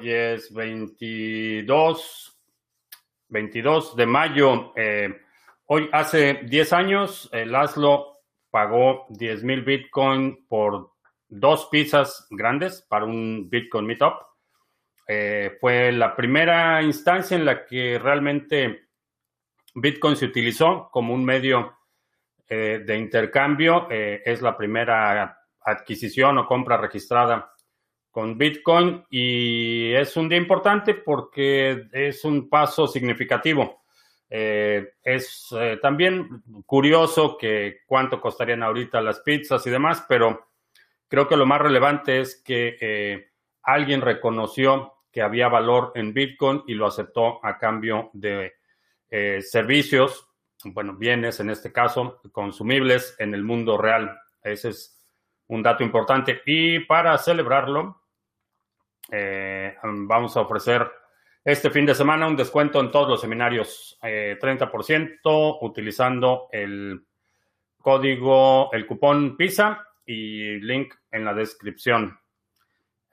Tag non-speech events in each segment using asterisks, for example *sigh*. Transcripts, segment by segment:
Hoy es 22, 22 de mayo. Eh, hoy, hace 10 años, el Laszlo pagó 10 mil Bitcoin por dos pizzas grandes para un Bitcoin Meetup. Eh, fue la primera instancia en la que realmente Bitcoin se utilizó como un medio eh, de intercambio. es la primera adquisición o compra registrada con Bitcoin y es un día importante porque es un paso significativo. Eh, es eh, también curioso que cuánto costarían ahorita las pizzas y demás, pero creo que lo más relevante es que eh, alguien reconoció que había valor en Bitcoin y lo aceptó a cambio de servicios, bueno, bienes en este caso, consumibles en el mundo real. Ese es un dato importante. Y para celebrarlo, eh, vamos a ofrecer este fin de semana un descuento en todos los seminarios, 30% eh, utilizando el código, el cupón PISA y link en la descripción.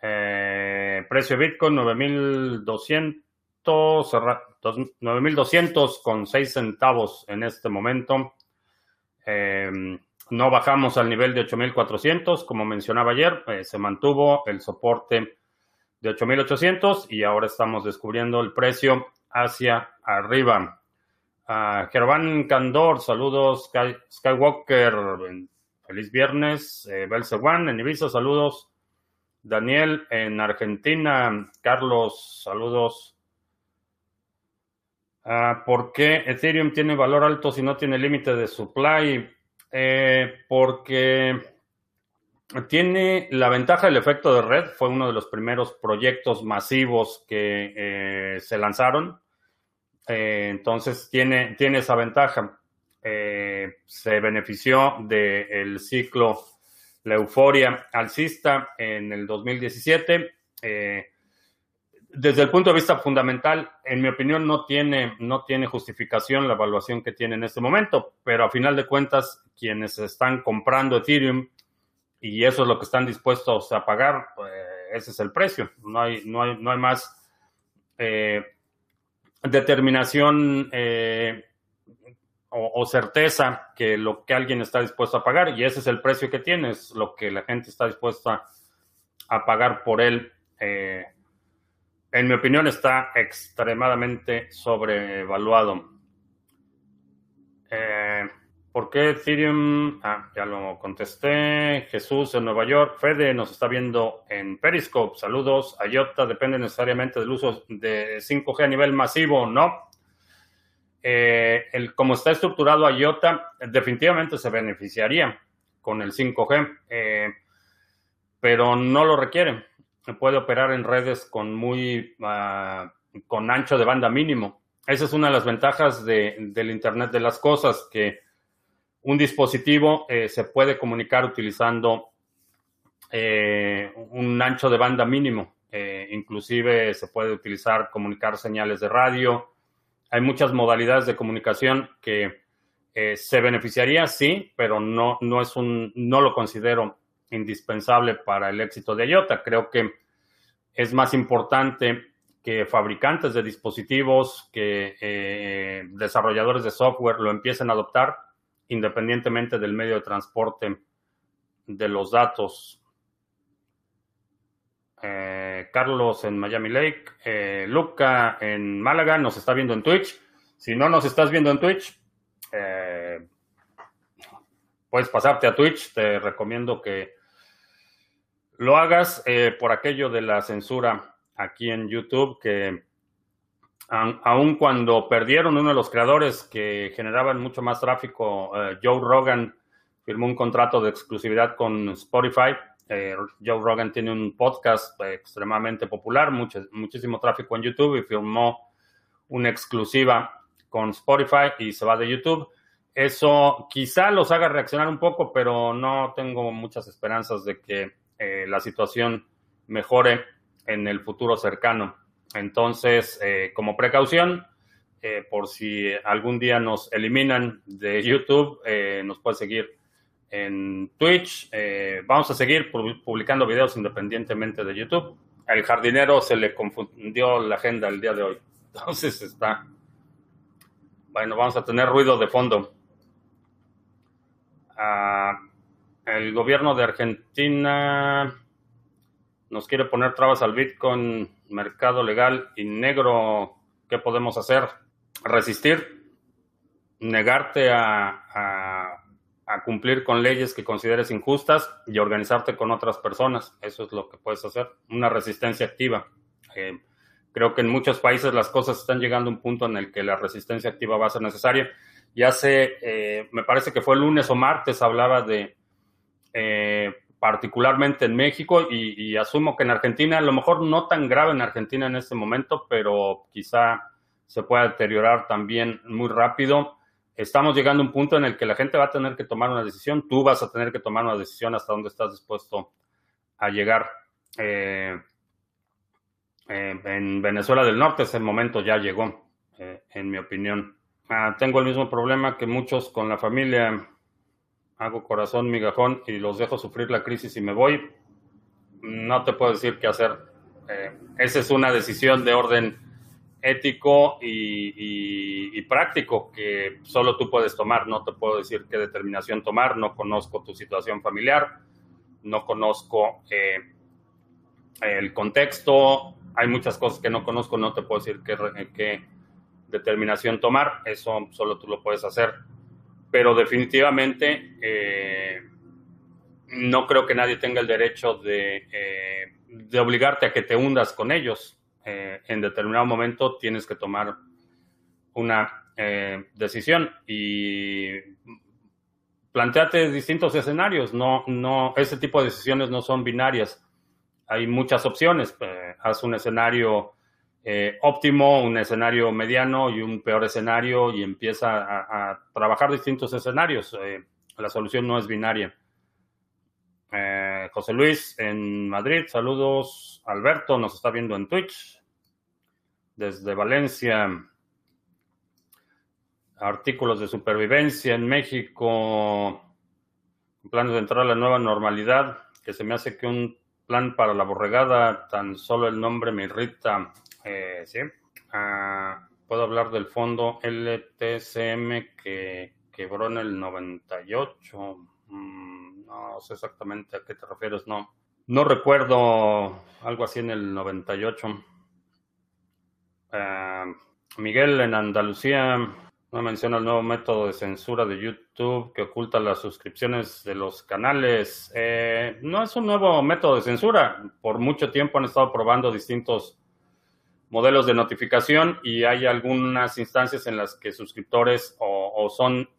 Eh, precio Bitcoin 9200, 9200 con 6 centavos en este momento. no bajamos al nivel de 8400, como mencionaba ayer, se mantuvo el soporte de 8.800 y ahora estamos descubriendo el precio hacia arriba. Uh, Gerván Candor, saludos. Skywalker, feliz viernes. Eh, en Ibiza, saludos. Daniel en Argentina. Carlos, saludos. Uh, ¿Por qué Ethereum tiene valor alto si no tiene límite de supply? Eh, porque tiene la ventaja del efecto de red, fue uno de los primeros proyectos masivos que eh, se lanzaron. Eh, entonces tiene, tiene esa ventaja. Eh, se benefició del ciclo, la euforia alcista en el 2017. desde el punto de vista fundamental, en mi opinión, no tiene, no tiene justificación la evaluación que tiene en este momento, pero a final de cuentas, quienes están comprando Ethereum, y eso es lo que están dispuestos a pagar, pues, ese es el precio. No hay, no hay, no hay más eh, determinación eh, o, certeza que lo que alguien está dispuesto a pagar, y ese es el precio que tiene, es lo que la gente está dispuesta a pagar por él. Eh, en mi opinión, está extremadamente sobrevaluado. ¿Por qué Ethereum? Ah, ya lo contesté. Jesús en Nueva York. Fede nos está viendo en Periscope. Saludos. IOTA depende necesariamente del uso de 5G a nivel masivo, ¿no? Eh, el, como está estructurado IOTA, definitivamente se beneficiaría con el 5G, eh, pero no lo requiere. Puede operar en redes con muy ah, con ancho de banda mínimo. Esa es una de las ventajas del Internet de las cosas que un dispositivo eh, se puede comunicar utilizando eh, un ancho de banda mínimo. Eh, inclusive se puede utilizar comunicar señales de radio. Hay muchas modalidades de comunicación que se beneficiaría, sí, pero no, no, es un, no lo considero indispensable para el éxito de IOTA. Creo que es más importante que fabricantes de dispositivos, que desarrolladores de software lo empiecen a adoptar independientemente del medio de transporte de los datos. Eh, Carlos en Miami Lake, eh, Luca en Málaga, nos está viendo en Twitch. Si no nos estás viendo en Twitch, eh, puedes pasarte a Twitch. Te recomiendo que lo hagas por aquello de la censura aquí en YouTube, que aun cuando perdieron uno de los creadores que generaban mucho más tráfico, eh, Joe Rogan firmó un contrato de exclusividad con Spotify. Eh, Joe Rogan tiene un podcast extremadamente popular, muchísimo tráfico en YouTube y firmó una exclusiva con Spotify y se va de YouTube. Eso quizá los haga reaccionar un poco, pero no tengo muchas esperanzas de que eh, la situación mejore en el futuro cercano. Entonces, eh, como precaución, eh, por si algún día nos eliminan de YouTube, eh, nos puede seguir en Twitch. vamos a seguir publicando videos independientemente de YouTube. al jardinero se le confundió la agenda el día de hoy. *laughs* Entonces está. Bueno, vamos a tener ruido de fondo. Ah, el gobierno de Argentina nos quiere poner trabas al Bitcoin, mercado legal y negro. ¿Qué podemos hacer? Resistir, negarte a, cumplir con leyes que consideres injustas y organizarte con otras personas. Eso es lo que puedes hacer. Una resistencia activa. Eh, creo que en muchos países las cosas están llegando a un punto en el que la resistencia activa va a ser necesaria. Ya hace, eh, me parece que fue el lunes o martes, hablaba de eh, particularmente en México y, asumo que en Argentina, a lo mejor no tan grave en Argentina en este momento, pero quizá se pueda deteriorar también muy rápido. Estamos llegando a un punto en el que la gente va a tener que tomar una decisión, tú vas a tener que tomar una decisión hasta dónde estás dispuesto a llegar. Eh, eh, en Venezuela del Norte ese momento ya llegó, eh, en mi opinión. Ah, tengo el mismo problema que muchos con la familia hago corazón migajón y los dejo sufrir la crisis y me voy, no te puedo decir qué hacer. Eh, esa es una decisión de orden ético y, práctico que solo tú puedes tomar. No te puedo decir qué determinación tomar. No conozco tu situación familiar, no conozco eh, el contexto. Hay muchas cosas que no conozco. No te puedo decir qué, qué determinación tomar. Eso solo tú lo puedes hacer pero definitivamente eh, no creo que nadie tenga el derecho de, eh, obligarte a que te hundas con ellos. Eh, en determinado momento tienes que tomar una decisión y planteate distintos escenarios. No, no, ese tipo de decisiones no son binarias. Hay muchas opciones. haz un escenario eh, óptimo, un escenario mediano y un peor escenario y empieza a, trabajar distintos escenarios. Eh, la solución no es binaria. Eh, José Luis en Madrid, saludos. Alberto nos está viendo en Twitch. Desde Valencia. Artículos de supervivencia en México. Planes de entrar a la nueva normalidad. Que se me hace que un plan para la borregada, tan solo el nombre me irrita. Eh, sí. Ah, puedo hablar del fondo LTCM que quebró en el 98. Mm, no sé exactamente a qué te refieres, no. No recuerdo algo así en el 98. Ah, Miguel en Andalucía no menciona el nuevo método de censura de YouTube que oculta las suscripciones de los canales. Eh, no es un nuevo método de censura. Por mucho tiempo han estado probando distintos modelos de notificación y hay algunas instancias en las que suscriptores o, son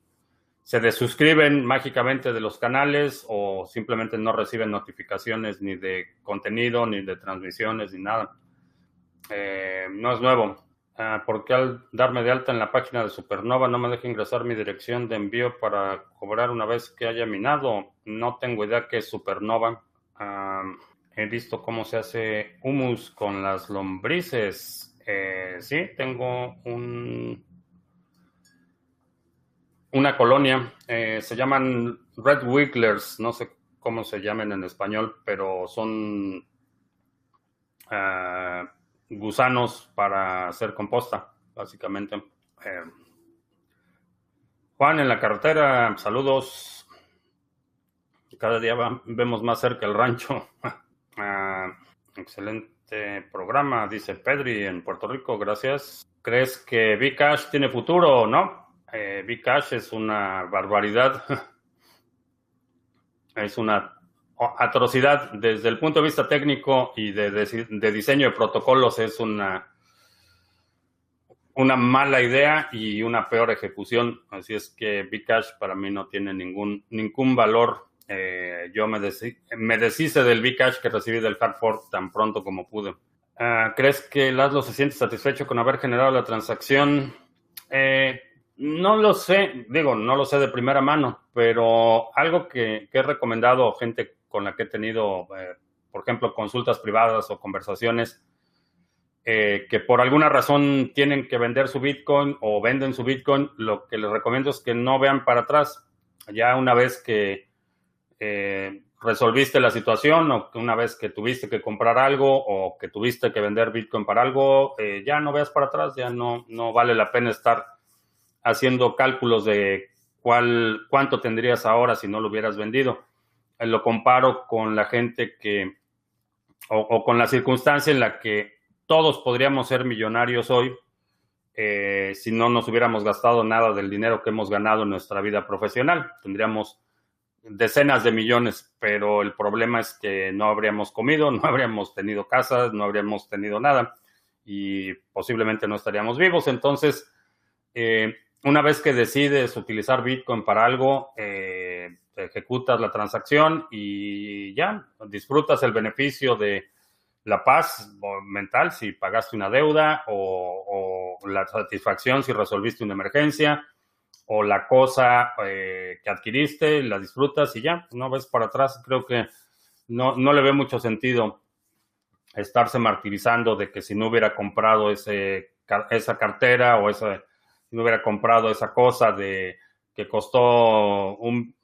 se desuscriben mágicamente de los canales o simplemente no reciben notificaciones ni de contenido, ni de transmisiones, ni nada. Eh, no es nuevo. Ah, porque al darme de alta en la página de Supernova no me deja ingresar mi dirección de envío para cobrar una vez que haya minado? No tengo idea qué es Supernova. Ah, He visto cómo se hace humus con las lombrices. Eh, sí, tengo un, una colonia. Eh, se llaman Red Wigglers. No sé cómo se llaman en español, pero son ah, gusanos para hacer composta, básicamente. Eh, Juan en la carretera, saludos. Cada día vemos más cerca el rancho. *laughs* Ah, excelente programa, dice Pedri en Puerto Rico, gracias. ¿Crees que Bcash tiene futuro o no? Eh, Bcash es una barbaridad. *laughs* es una atrocidad desde el punto de vista técnico y de, de, diseño de protocolos. Es una, una mala idea y una peor ejecución. Así es que Bcash para mí no tiene ningún, ningún valor eh, yo me, me deshice del Bcash que recibí del Hardfork tan pronto como pude. Ah, ¿Crees que Laszlo se siente satisfecho con haber generado la transacción? Eh, no lo sé, digo, no lo sé de primera mano, pero algo que, he recomendado a gente con la que he tenido, eh, por ejemplo, consultas privadas o conversaciones, que por alguna razón tienen que vender su Bitcoin o venden su Bitcoin, lo que les recomiendo es que no vean para atrás. Ya una vez que eh, resolviste la situación o que una vez que tuviste que comprar algo o que tuviste que vender Bitcoin para algo, eh, ya no veas para atrás, ya no, no vale la pena estar haciendo cálculos de cuál, cuánto tendrías ahora si no lo hubieras vendido. Eh, lo comparo con la gente que, o, con la circunstancia en la que todos podríamos ser millonarios hoy eh, si no nos hubiéramos gastado nada del dinero que hemos ganado en nuestra vida profesional. Tendríamos decenas de millones, pero el problema es que no habríamos comido, *laughs* no habríamos tenido casas, no habríamos tenido nada y posiblemente no estaríamos vivos. Entonces, eh, una vez que decides utilizar Bitcoin para algo, eh, ejecutas la transacción y ya disfrutas el beneficio de la paz mental si pagaste una deuda o, o la satisfacción si resolviste una emergencia o la cosa eh, que adquiriste, la disfrutas y ya, no ves para atrás. Creo que no, no le ve mucho sentido estarse martirizando de que si no hubiera comprado ese, esa cartera o esa, si no hubiera comprado esa cosa de que costó un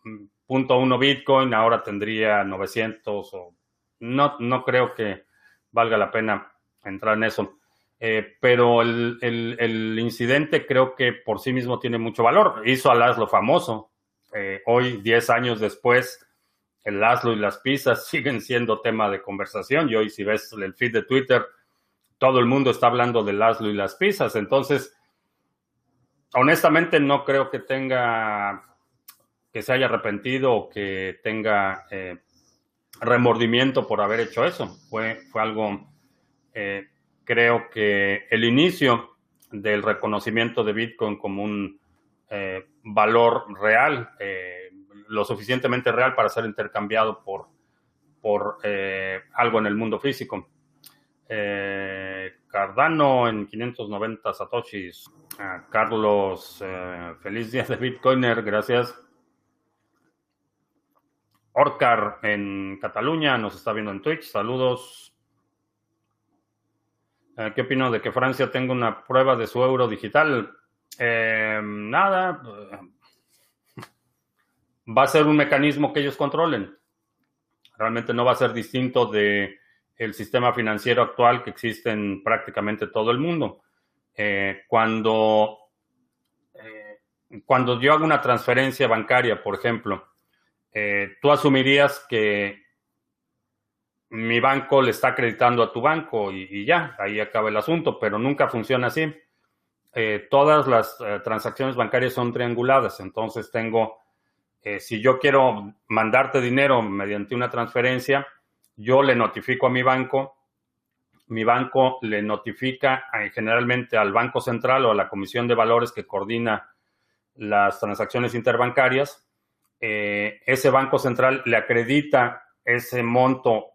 punto uno Bitcoin, ahora tendría 900 o no, no creo que valga la pena entrar en eso. Eh, pero el, incidente creo que por sí mismo tiene mucho valor. Hizo a Laszlo famoso. Eh, hoy, 10 años después, el Laszlo y las pizzas *laughs* siguen siendo tema de conversación. Y hoy, si ves el feed de Twitter, todo el mundo está hablando de Laszlo y las pizzas. Entonces, honestamente, no creo que tenga, que se haya arrepentido o que tenga eh, remordimiento por haber hecho eso. Fue, fue algo creo que el inicio del reconocimiento de Bitcoin como un eh, valor real, eh, lo suficientemente real para ser intercambiado por, por eh, algo en el mundo físico. Cardano en 590 satoshis. Carlos, feliz día de Bitcoiner, gracias. Orcar en Cataluña nos está viendo en Twitch, saludos. Eh, ¿Qué opino de que Francia tenga una prueba de su euro digital? Eh, nada. Va a ser un mecanismo que ellos controlen. Realmente no va a ser distinto de el sistema financiero actual que existe en prácticamente todo el mundo. Eh, cuando, cuando yo hago una transferencia bancaria, por ejemplo, tú asumirías que mi banco le está acreditando a tu banco y, ya, ahí acaba el asunto, pero nunca funciona así. Eh, todas las eh, transacciones bancarias son trianguladas, entonces tengo, eh, si yo quiero mandarte dinero mediante una transferencia, yo le notifico a mi banco, mi banco le notifica generalmente al Banco Central o a la Comisión de Valores que coordina las transacciones interbancarias, ese Banco Central le acredita ese monto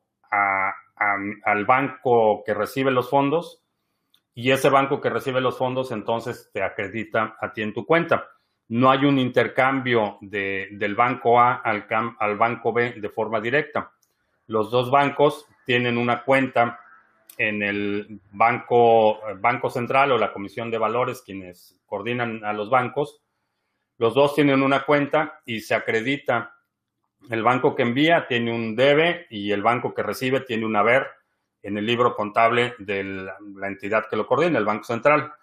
al banco que recibe los fondos y ese banco que recibe los fondos entonces te acredita a ti en tu cuenta. No hay un intercambio del banco A al, al banco B de forma directa. Los dos bancos tienen una cuenta en el banco, banco central o la comisión de valores, quienes coordinan a los bancos. Los dos tienen una cuenta y se acredita el banco que envía tiene un debe y el banco que recibe tiene un haber en el libro contable de la entidad que lo coordina, el Banco Central.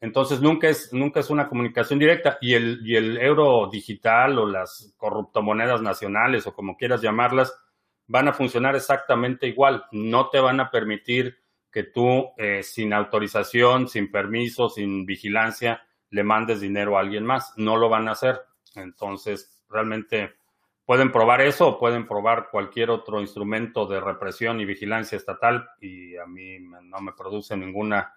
Entonces nunca es, nunca es una comunicación directa y el, y el euro digital o las corruptomonedas nacionales o como quieras llamarlas van a funcionar exactamente igual. No te van a permitir que tú eh, sin autorización, sin permiso, sin vigilancia le mandes dinero a alguien más. No lo van a hacer. Entonces realmente pueden probar eso pueden probar cualquier otro instrumento de represión y vigilancia estatal y a mí no me produce ninguna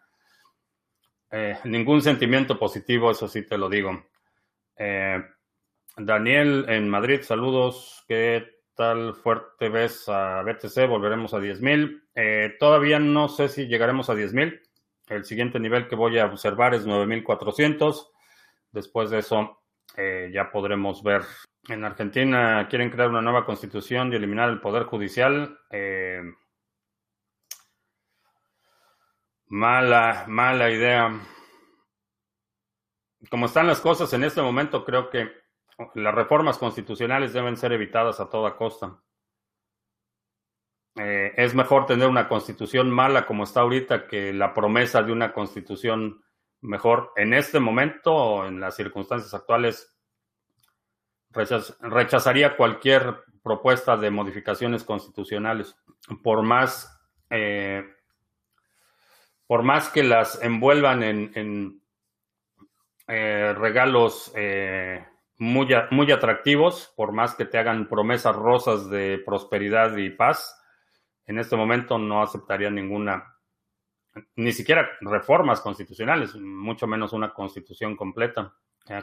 eh, ningún sentimiento positivo, eso sí te lo digo. Eh, Daniel en Madrid, saludos. ¿Qué tal fuerte ves a BTC? Volveremos a 10.000. Eh, todavía no sé si llegaremos a 10.000. El siguiente nivel que voy a observar es 9.400. Después de eso ya podremos ver en Argentina quieren crear una nueva constitución y eliminar el poder judicial. Eh, mala, mala idea. Como están las cosas en este momento, creo que las reformas constitucionales deben ser evitadas a toda costa. eh, es mejor tener una constitución mala como está ahorita que la promesa de una constitución mejor. En este momento, en las circunstancias actuales, rechazaría cualquier propuesta de modificaciones constitucionales, por más, eh, por más que las envuelvan en, eh, regalos muy, muy atractivos, por más que te hagan promesas rosas de prosperidad y paz en este momento no aceptaría ninguna, ni siquiera reformas constitucionales, mucho menos una constitución completa.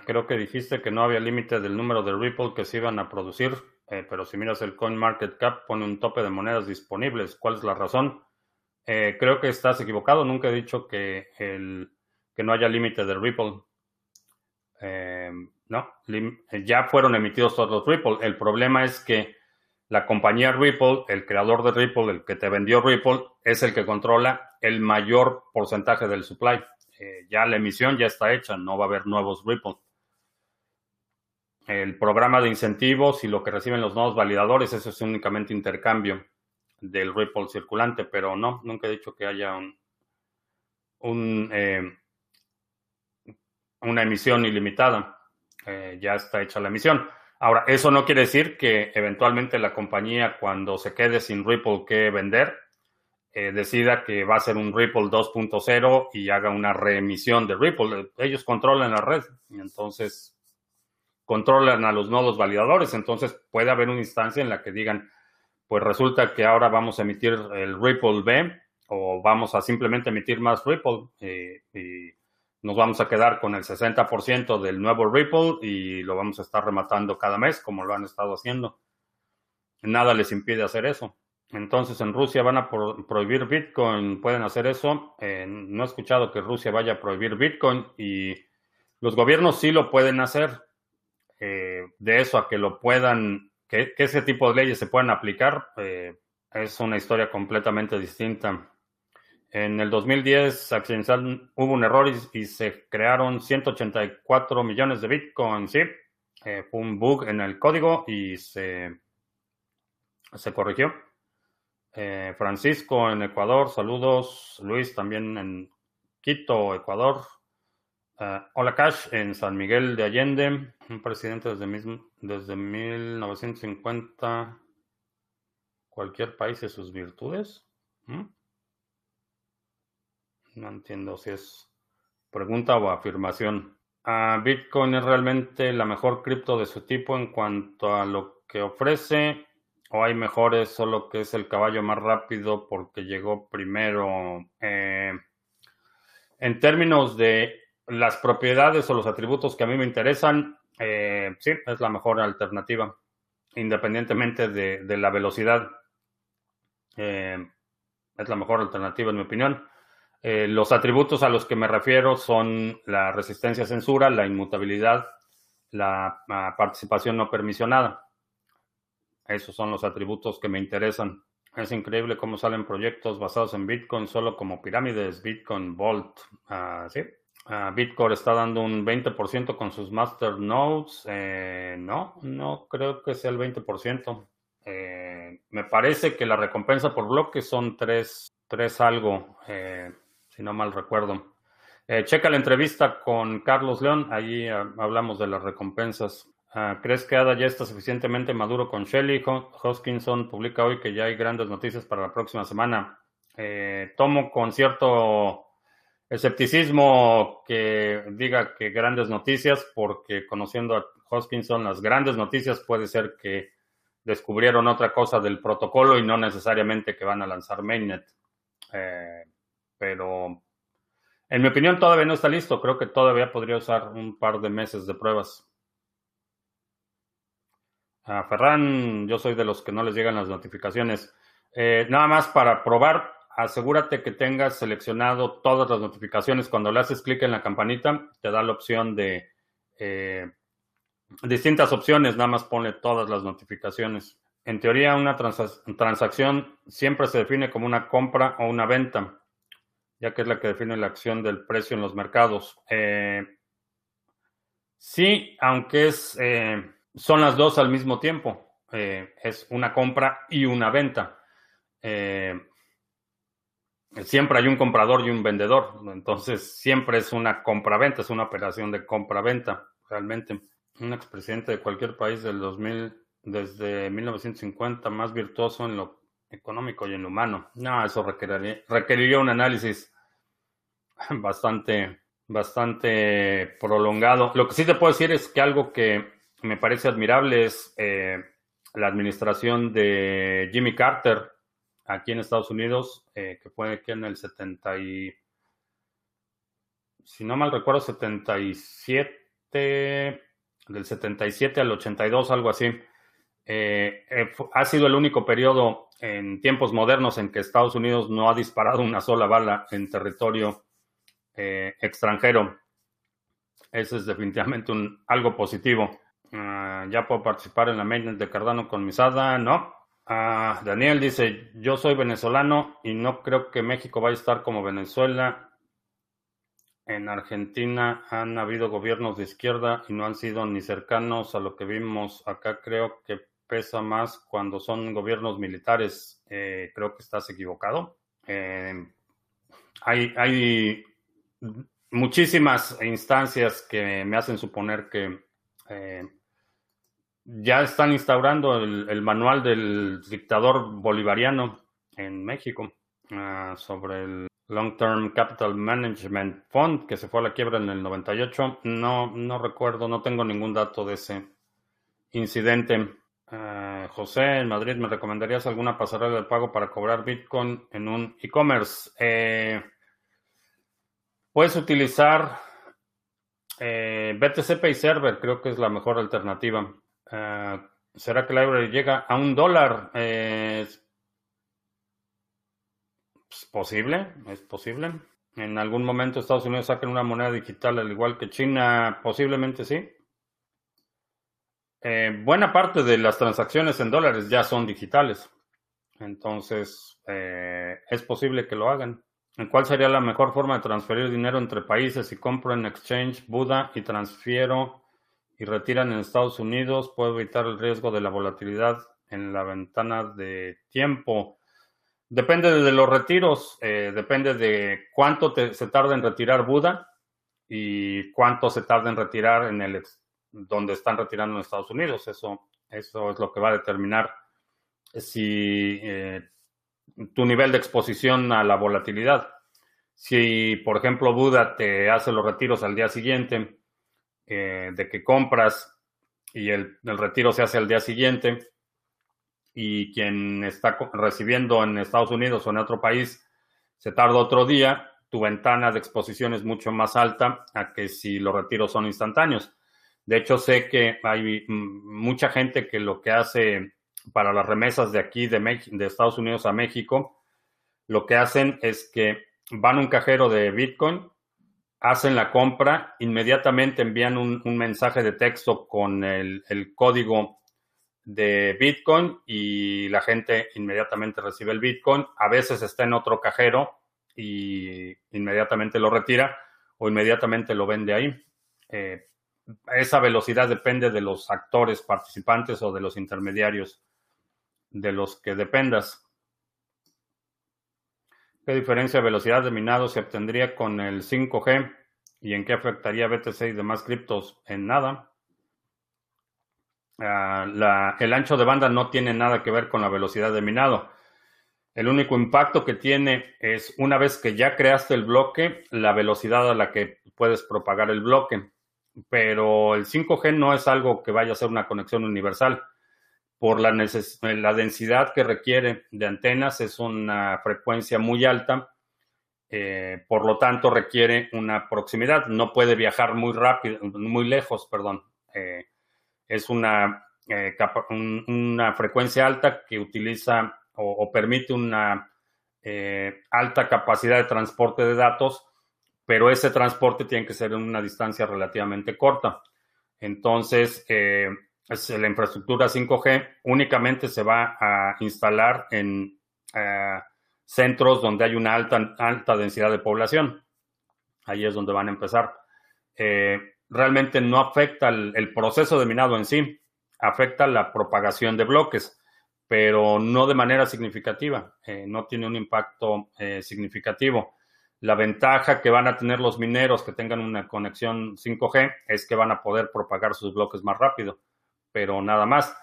Creo que dijiste que no había límite del número de Ripple que se iban a producir, eh, pero si miras el Coin Market Cap pone un tope de monedas disponibles. ¿Cuál es la razón? Eh, creo que estás equivocado. Nunca he dicho que, el, que no haya límite de Ripple. Eh, no, ya fueron emitidos todos los Ripple. El problema es que la compañía Ripple, el creador de Ripple, el que te vendió Ripple, es el que controla el mayor porcentaje del supply. Eh, ya la emisión ya está hecha, no va a haber nuevos Ripple. El programa de incentivos y lo que reciben los nuevos validadores, eso es únicamente intercambio del Ripple circulante, pero no, nunca he dicho que haya un, eh, una emisión ilimitada. Eh, ya está hecha la emisión. Ahora, eso no quiere decir que eventualmente la compañía, cuando se quede sin Ripple que vender, eh, decida que va a ser un Ripple 2.0 y haga una reemisión de Ripple. Ellos controlan la red, y entonces controlan a los nodos validadores. Entonces puede haber una instancia en la que digan, pues resulta que ahora vamos a emitir el Ripple B o vamos a simplemente emitir más Ripple eh, y nos vamos a quedar con el 60% del nuevo Ripple y lo vamos a estar rematando cada mes, como lo han estado haciendo. Nada les impide hacer eso. Entonces, en Rusia van a prohibir Bitcoin, pueden hacer eso. Eh, no he escuchado que Rusia vaya a prohibir Bitcoin y los gobiernos sí lo pueden hacer. Eh, de eso a que lo puedan, que, ese tipo de leyes se puedan aplicar, eh, es una historia completamente distinta. En el 2010 accidental hubo un error y, se crearon 184 millones de Bitcoin, sí. Fue un bug en el código y se, se corrigió. Eh, Francisco en Ecuador, saludos. Luis también en Quito, Ecuador. Eh, hola Cash en San Miguel de Allende, un presidente desde, mismo, desde 1950. Cualquier país y sus virtudes. ¿Mm? No entiendo si es pregunta o afirmación. Ah, Bitcoin es realmente la mejor cripto de su tipo en cuanto a lo que ofrece o hay mejores, solo que es el caballo más rápido porque llegó primero. Eh, en términos de las propiedades o los atributos que a mí me interesan, eh, sí, es la mejor alternativa, independientemente de, la velocidad. Eh, es la mejor alternativa en mi opinión. Los atributos a los que me refiero son la resistencia a censura, la inmutabilidad, la, participación no permisionada. Esos son los atributos que me interesan. Es increíble cómo salen proyectos basados en Bitcoin solo como pirámides, Bitcoin Vault. Uh, sí. Uh, Bitcoin está dando un 20% con sus master nodes. Eh, no, no creo que sea el 20%. Eh, me parece que la recompensa por bloque son 3, 3 algo si no mal recuerdo. Eh, checa la entrevista con Carlos León, allí eh, hablamos de las recompensas. Ah, ¿Crees que ADA ya está suficientemente maduro con Shelly? Hoskinson publica hoy que ya hay grandes noticias para la próxima semana. Eh, tomo con cierto escepticismo que diga que grandes noticias, porque conociendo a Hoskinson, las grandes noticias puede ser que descubrieron otra cosa del protocolo y no necesariamente que van a lanzar Mainnet pero en mi opinión todavía no está listo. Creo que todavía podría usar un par de meses de pruebas. A Ferran, yo soy de los que no les llegan las notificaciones. Eh, nada más para probar, asegúrate que tengas seleccionado todas las notificaciones. Cuando le haces clic en la campanita, te da la opción de eh, distintas opciones. Nada más pone todas las notificaciones. En teoría, una transacción siempre se define como una compra o una venta ya que es la que define la acción del precio en los mercados. Eh, sí, aunque es, son las dos al mismo tiempo. Eh, es una compra y una venta. eh, siempre hay un comprador y un vendedor. Entonces, siempre es una compra-venta, es una operación de compra-venta, realmente. Un expresidente de cualquier país del 2000, desde 1950, más virtuoso en lo económico y en lo humano. No, eso requeriría, requeriría un análisis bastante, bastante prolongado. Lo que sí te puedo decir es que algo que me parece admirable es eh, la administración de Jimmy Carter aquí en Estados Unidos, eh, que fue que en el 70 y, si no mal recuerdo, 77, del 77 al 82, algo así. Eh, ha sido el único periodo en tiempos modernos en que Estados Unidos no ha disparado una sola bala en territorio extranjero. Ese es definitivamente un, algo positivo. Ah, ya puedo participar en la maintenance de Cardano con Misada, ¿no? Ah, Daniel dice, yo soy venezolano y no creo que México vaya a estar como Venezuela. En Argentina han habido gobiernos de izquierda y no han sido ni cercanos a lo que vimos acá. Creo que pesa más cuando son gobiernos militares. Eh, creo que estás equivocado. Eh, hay, hay muchísimas instancias que me hacen suponer que eh, ya están instaurando el, manual del dictador bolivariano en México ah, sobre el Long Term Capital Management Fund que se fue a la quiebra en el 98. No, no recuerdo, no tengo ningún dato de ese incidente. Ah, José, en Madrid, ¿me recomendarías alguna pasarela de pago para cobrar Bitcoin en un e-commerce? Eh, puedes utilizar eh, BTC Pay Server, creo que es la mejor alternativa. Eh, ¿Será que Library llega a un dólar? es posible, es posible. En algún momento Estados Unidos saquen una moneda digital al igual que China, posiblemente sí. Eh, buena parte de las transacciones en dólares ya son digitales. Entonces, eh, es posible que lo hagan. ¿Cuál sería la mejor forma de transferir dinero entre países? Si compro en Exchange Buda y transfiero y retiran en Estados Unidos, puede evitar el riesgo de la volatilidad en la ventana de tiempo. Depende de los retiros, eh, depende de cuánto se tarda en retirar Buda y cuánto se tarda en retirar en el donde están retirando en Estados Unidos. Eso, eso es lo que va a determinar si eh, tu nivel de exposición a la volatilidad. Si, por ejemplo, Buda te hace los retiros al día siguiente, eh, de que compras y el, retiro se hace al día siguiente y quien está recibiendo en Estados Unidos o en otro país se tarda otro día, tu ventana de exposición es mucho más alta a que si los retiros son instantáneos. De hecho, sé que hay mucha gente que lo que hace para las remesas de aquí, de, de Estados Unidos a México, lo que hacen es que van a un cajero de Bitcoin hacen la compra, inmediatamente envían un, mensaje de texto con el, código de Bitcoin y la gente inmediatamente recibe el Bitcoin. A veces está en otro cajero y inmediatamente lo retira o inmediatamente lo vende ahí. Eh, esa velocidad depende de los actores participantes o de los intermediarios de los que dependas. ¿Qué diferencia de velocidad de minado se obtendría con el 5G y en qué afectaría BTC y demás criptos? En nada. Ah, el ancho de banda no tiene nada que ver con la velocidad de minado. El único impacto que tiene es una vez que ya creaste el bloque, la velocidad a la que puedes propagar el bloque. Pero el 5G no es algo que vaya a ser una conexión universal por la, la densidad que requiere de antenas, es una frecuencia muy alta, eh, por lo tanto requiere una proximidad, no puede viajar muy rápido, muy lejos, perdón. Eh, es una, eh, una frecuencia alta que utiliza o, permite una alta capacidad de transporte de datos, pero ese transporte tiene que ser en una distancia relativamente corta. Entonces, la infraestructura 5G únicamente se va a instalar en eh, centros donde hay una alta, alta densidad de población. Ahí es donde van a empezar. Eh, realmente no afecta el, proceso de minado en sí, afecta la propagación de bloques. pero no de manera significativa, eh, no tiene un impacto eh, significativo. La ventaja que van a tener los mineros que tengan una conexión 5G es que van a poder propagar sus bloques más rápido, pero nada más.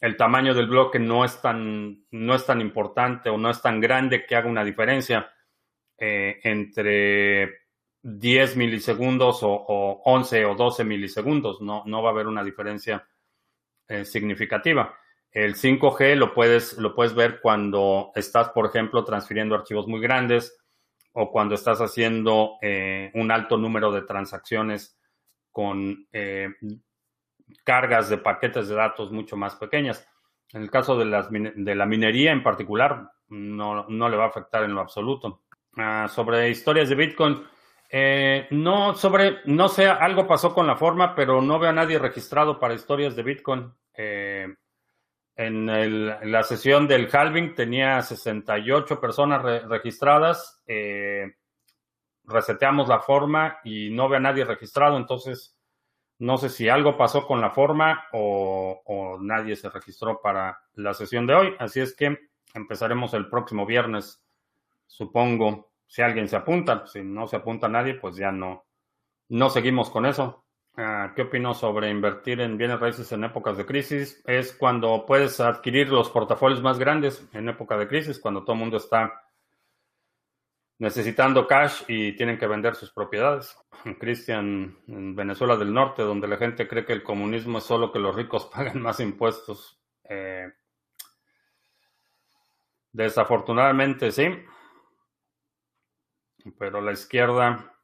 El tamaño del bloque no es tan, no es tan importante o no es tan grande que haga una diferencia eh, entre 10 milisegundos o, 11 o 12 milisegundos. No, no va a haber una diferencia significativa. El 5G lo puedes, lo puedes ver cuando estás, por ejemplo, transfiriendo archivos muy grandes o cuando estás haciendo eh, un alto número de transacciones con eh, cargas de paquetes de datos mucho más pequeñas. En el caso de, las, de la minería en particular, no, no, le va a afectar en lo absoluto. Ah, sobre historias de Bitcoin, eh, no, sobre, no sé, algo pasó con la forma, pero no veo a nadie registrado para historias de Bitcoin. En, la sesión del halving tenía 68 personas registradas. Eh, reseteamos la forma y no ve a nadie registrado, entonces no sé si algo pasó con la forma o, nadie se registró para la sesión de hoy. Así es que empezaremos el próximo viernes, supongo, si alguien se apunta. Si no se apunta nadie, pues ya no, no seguimos con eso. Ah, ¿Qué opino sobre invertir en bienes raíces en épocas de crisis? Es cuando puedes adquirir los portafolios más grandes en época de crisis, cuando todo el mundo está necesitando cash y tienen que vender sus propiedades. *laughs* Cristian, en Venezuela del Norte, donde la gente cree que el comunismo es solo que los ricos *laughs* pagan más impuestos. Eh, desafortunadamente sí, pero la izquierda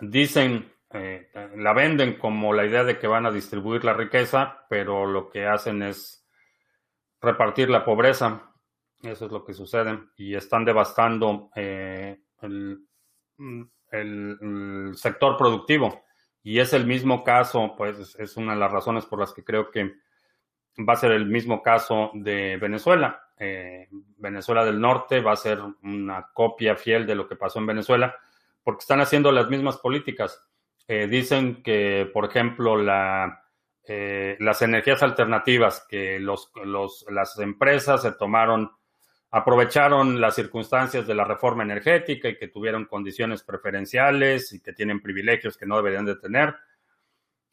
dicen eh, la venden como la idea de que van a distribuir la riqueza, pero lo que hacen es repartir la pobreza. Eso es lo que sucede. Y están devastando eh, el, el, sector productivo. Y es el mismo caso, pues es una de las razones por las que creo que va a ser el mismo caso de Venezuela. Eh, Venezuela del Norte va a ser una copia fiel de lo que pasó en Venezuela, porque están haciendo las mismas políticas eh, dicen que, por ejemplo, la, eh, las energías alternativas, que los, los, las empresas se tomaron, aprovecharon las circunstancias de la reforma energética y que tuvieron condiciones preferenciales y que tienen privilegios que no deberían de tener.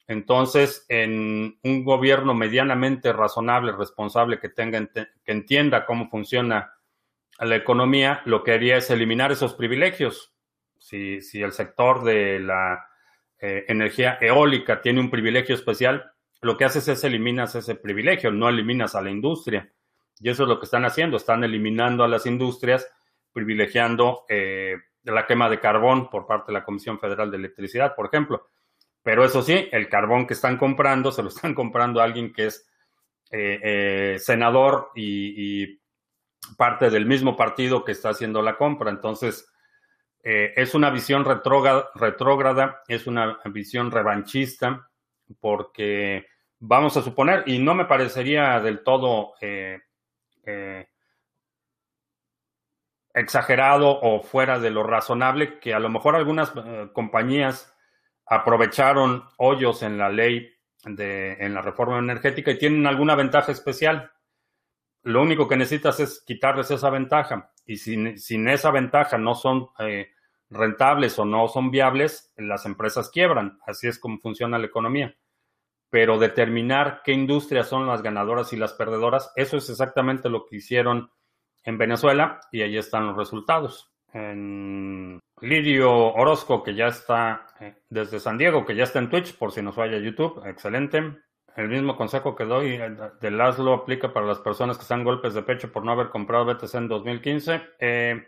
Entonces, en un gobierno medianamente razonable, responsable, que tenga, que entienda cómo funciona la economía, lo que haría es eliminar esos privilegios. Si, si el sector de la eh, energía eólica tiene un privilegio especial, lo que haces es eliminas ese privilegio, no eliminas a la industria. Y eso es lo que están haciendo, están eliminando a las industrias, privilegiando eh, la quema de carbón por parte de la Comisión Federal de Electricidad, por ejemplo. Pero eso sí, el carbón que están comprando, se lo están comprando a alguien que es eh, senador y, y, parte del mismo partido que está haciendo la compra. Entonces, eh, es una visión retrógrada, es una visión revanchista, porque vamos a suponer, y no me parecería del todo eh, eh, exagerado o fuera de lo razonable, que a lo mejor algunas compañías aprovecharon hoyos en la ley de, en la reforma energética y tienen alguna ventaja especial. Lo único que necesitas es quitarles esa ventaja. Y sin, sin esa ventaja no son rentables o no son viables, las empresas quiebran. Así es como funciona la economía. Pero determinar qué industrias son las ganadoras y las perdedoras, eso es exactamente lo que hicieron en Venezuela y ahí están los resultados. Lidio Orozco, que ya está eh, desde San Diego, que ya está en Twitch, por si nos vaya a YouTube, excelente. El mismo consejo que doy eh, de Laszlo aplica para las personas que están golpes de pecho por no haber comprado BTC en 2015. Eh,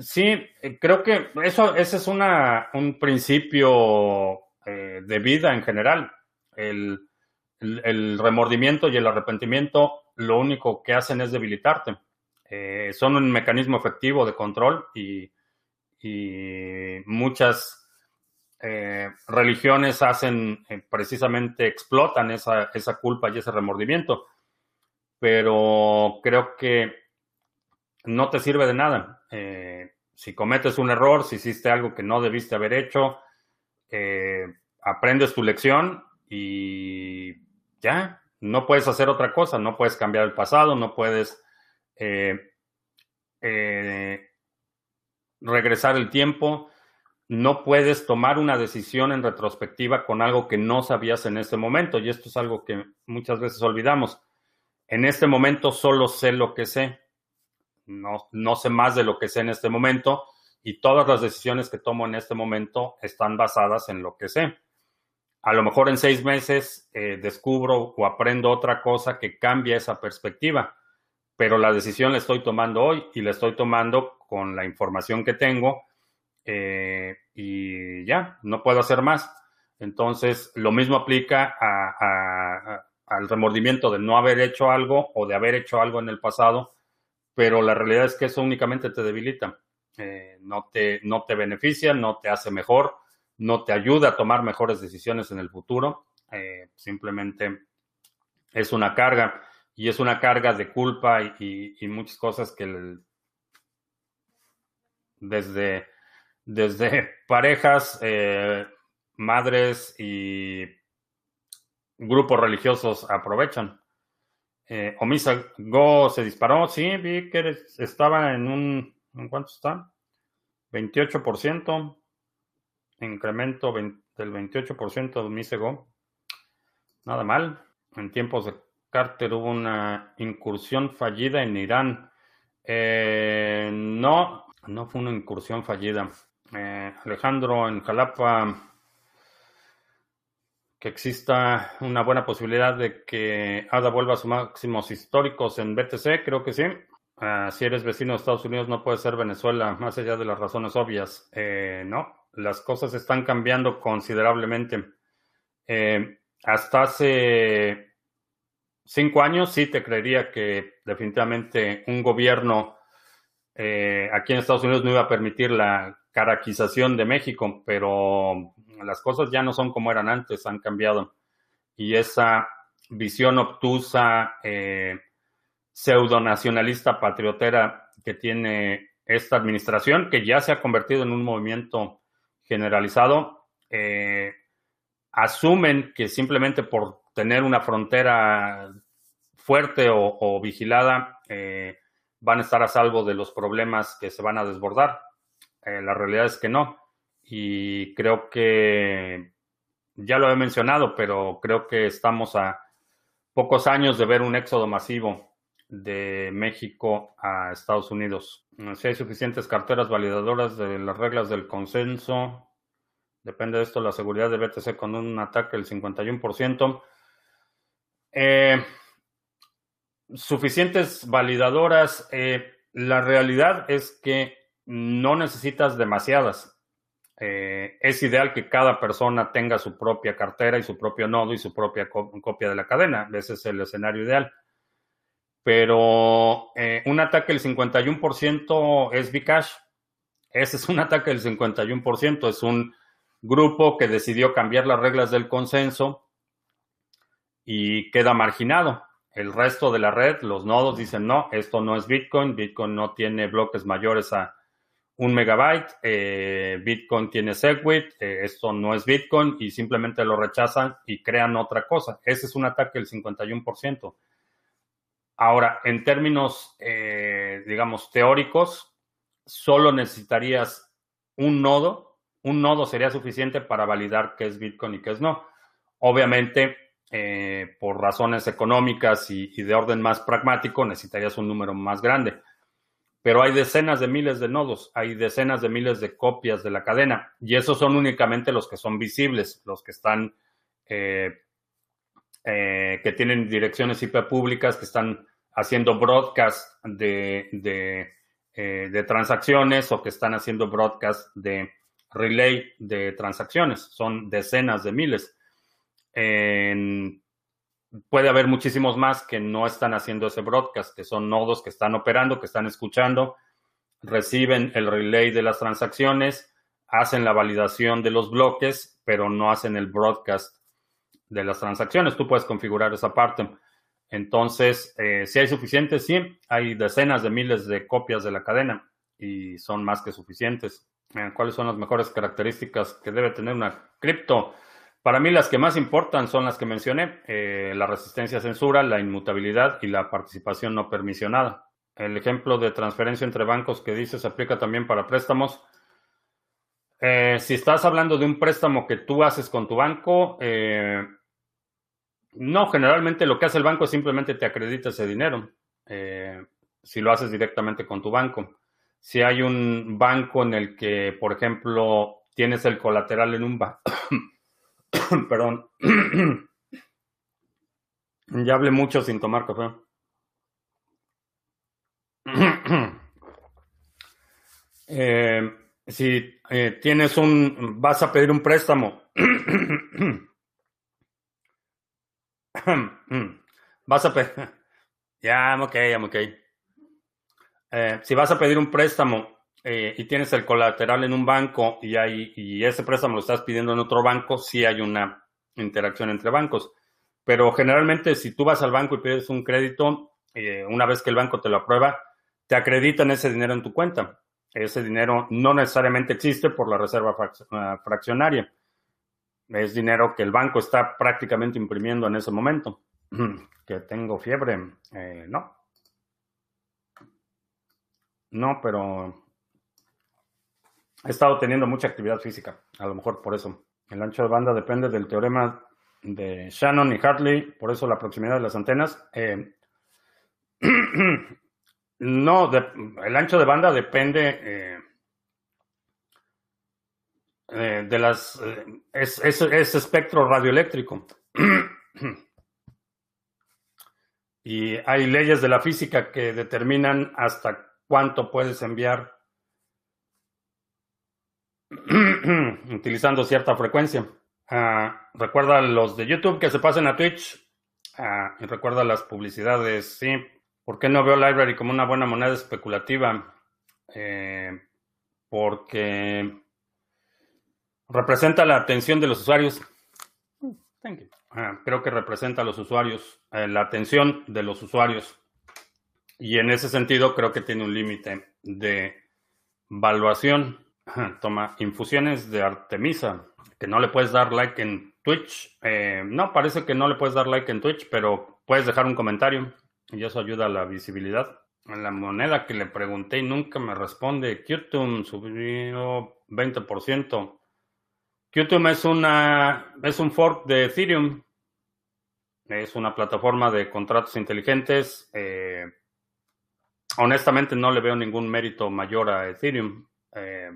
Sí, creo que eso, ese es un principio de vida en general. El, remordimiento y el arrepentimiento lo único que hacen es debilitarte. Eh, son un mecanismo efectivo de control y, muchas religiones hacen precisamente explotan esa, esa culpa y ese remordimiento. Pero creo que no te sirve de nada. Eh, si cometes un error, si hiciste algo que no debiste haber hecho, eh, aprendes tu lección y ya, no puedes hacer otra cosa, no puedes cambiar el pasado, no puedes eh, eh, regresar el tiempo, no puedes tomar una decisión en retrospectiva con algo que no sabías en este momento. Y esto es algo que muchas veces olvidamos. En este momento solo sé lo que sé. No, no sé más de lo que sé en este momento. Y todas las decisiones que tomo en este momento están basadas en lo que sé. A lo mejor en seis meses eh, descubro o aprendo otra cosa que cambia esa perspectiva. Pero la decisión la estoy tomando hoy y la estoy tomando con la información que tengo eh, y ya, no puedo hacer más. Entonces, lo mismo aplica al remordimiento de no haber hecho algo o de haber hecho algo en el pasado, pero la realidad es que eso únicamente te debilita, eh, no, te, no te beneficia, no te hace mejor, no te ayuda a tomar mejores decisiones en el futuro, eh, simplemente es una carga y es una carga de culpa y, y muchas cosas que desde desde *laughs* parejas, eh, madres y grupos religiosos aprovechan. Eh, Omisa Go se disparó, sí, vi que estaba en un, ¿en cuánto está? 28%, incremento del 28% de Omisa Go. Nada mal. En tiempos de Carter hubo una incursión fallida en Irán. Eh, no, no fue una incursión fallida. Eh, Alejandro en Jalapa, que exista una buena posibilidad de que ADA vuelva a sus máximos históricos en BTC, creo que sí. Ah, si eres vecino de Estados Unidos, no puede ser Venezuela, más allá de las razones obvias. Eh, no, las cosas están cambiando considerablemente. Eh, hasta hace cinco años sí te creería que definitivamente un gobierno aquí en Estados Unidos no iba a permitir la caraquización de México, pero las cosas ya no son como eran antes, han cambiado. Y esa visión obtusa, eh, pseudonacionalista patriotera que tiene esta administración, que ya se ha convertido en un movimiento generalizado, eh, asumen que simplemente por tener una frontera fuerte o, vigilada, eh, van a estar a salvo de los problemas que se van a desbordar. Eh, la realidad es que no. Y creo que, ya lo he mencionado, pero creo que estamos a pocos años de ver un éxodo masivo de México a Estados Unidos. Si hay suficientes carteras validadoras de las reglas del consenso, depende de esto la seguridad de BTC con un ataque del 51%. Eh, suficientes validadoras. Eh, la realidad es que no necesitas demasiadas. Eh, es ideal que cada persona tenga su propia cartera y su propio nodo y su propia copia de la cadena. Ese es el escenario ideal. Pero eh, un ataque del 51% es Bcash. Ese es un *laughs* ataque del 51%. Es un grupo que decidió cambiar las reglas del consenso y queda marginado. El resto de la red, los nodos dicen, no, esto no es Bitcoin. Bitcoin no tiene bloques mayores a un megabyte, eh, Bitcoin tiene SegWit, eh, esto no es Bitcoin y simplemente lo rechazan y crean otra cosa. Ese es un ataque del 51%. Ahora, en términos, eh, digamos, teóricos, solo necesitarías un nodo. Un nodo sería suficiente para validar qué es Bitcoin y qué es no. Obviamente, por razones económicas y de orden más pragmático, necesitarías un número más grande pero hay decenas de miles de nodos, hay decenas de miles de copias de la cadena y esos son únicamente los que son visibles, los que están, eh, eh, que tienen direcciones IP públicas, que están haciendo broadcast de, eh, de, transacciones o que están haciendo broadcast de relay de transacciones. Son decenas de miles. Puede haber muchísimos más que no están haciendo ese broadcast, que son nodos que están operando, que están escuchando, reciben el relay de las transacciones, hacen la validación de los bloques, pero no hacen el broadcast de las transacciones. Tú puedes configurar esa parte. Entonces, eh, si hay suficientes, sí, hay decenas de miles de copias de la cadena y son más que suficientes. Eh, ¿Cuáles son las mejores características que debe tener una cripto? Para mí las que más importan son las que mencioné, eh, la resistencia a censura, la inmutabilidad y la participación no permisionada. El ejemplo de transferencia entre bancos que dices aplica también para préstamos. Si estás hablando de un préstamo que tú haces con tu banco, eh, no, generalmente lo que hace el banco es simplemente te acredita ese dinero. si lo haces directamente con tu banco. Si hay un banco en el que, por ejemplo, tienes el colateral en un banco, *coughs* perdón, *coughs* ya hablé mucho sin tomar café. *coughs* Eh, si eh, tienes un, vas a pedir un préstamo, *clears throat* vas a pedir, *laughs* ya, I'm ok. Eh, si vas a pedir un préstamo eh, y tienes el colateral en un banco y, hay, y ese préstamo lo estás pidiendo en otro banco, sí hay una interacción entre bancos. Pero generalmente si tú vas al banco y pides un crédito, eh, una vez que el banco te lo aprueba, te acreditan ese dinero en tu cuenta. Ese dinero no necesariamente existe por la reserva fraccionaria. Es dinero que el banco está prácticamente imprimiendo en ese momento. *clears throat* Que tengo fiebre. no, no, pero he estado teniendo mucha actividad física, a lo mejor por eso. El ancho de banda depende del teorema de Shannon y Hartley, por eso la proximidad de las antenas. Eh, *clears throat* no, el ancho de banda depende eh, eh, de las... es, es espectro radioeléctrico. *clears throat* y hay leyes de la física que determinan hasta cuánto puedes enviar *clears throat* utilizando cierta frecuencia. Ah, recuerda los de YouTube que se pasen a Twitch. Ah, y recuerda las publicidades, sí. ¿Por qué no veo Library como una buena moneda especulativa? Eh, porque representa la atención de los usuarios. Ah, creo que representa a los usuarios, eh, la atención de los usuarios. Y en ese sentido creo que tiene un límite de valuación. Toma infusiones de Artemisa, que no le puedes dar like en Twitch. Eh, no, parece que no le puedes dar like en Twitch, pero puedes dejar un comentario y eso ayuda a la visibilidad. La moneda que le pregunté y nunca me responde, Qtum subió 20%. Qtum es, una, es un fork de Ethereum. Es una plataforma de contratos inteligentes. Eh, honestamente no le veo ningún mérito mayor a Ethereum. Eh,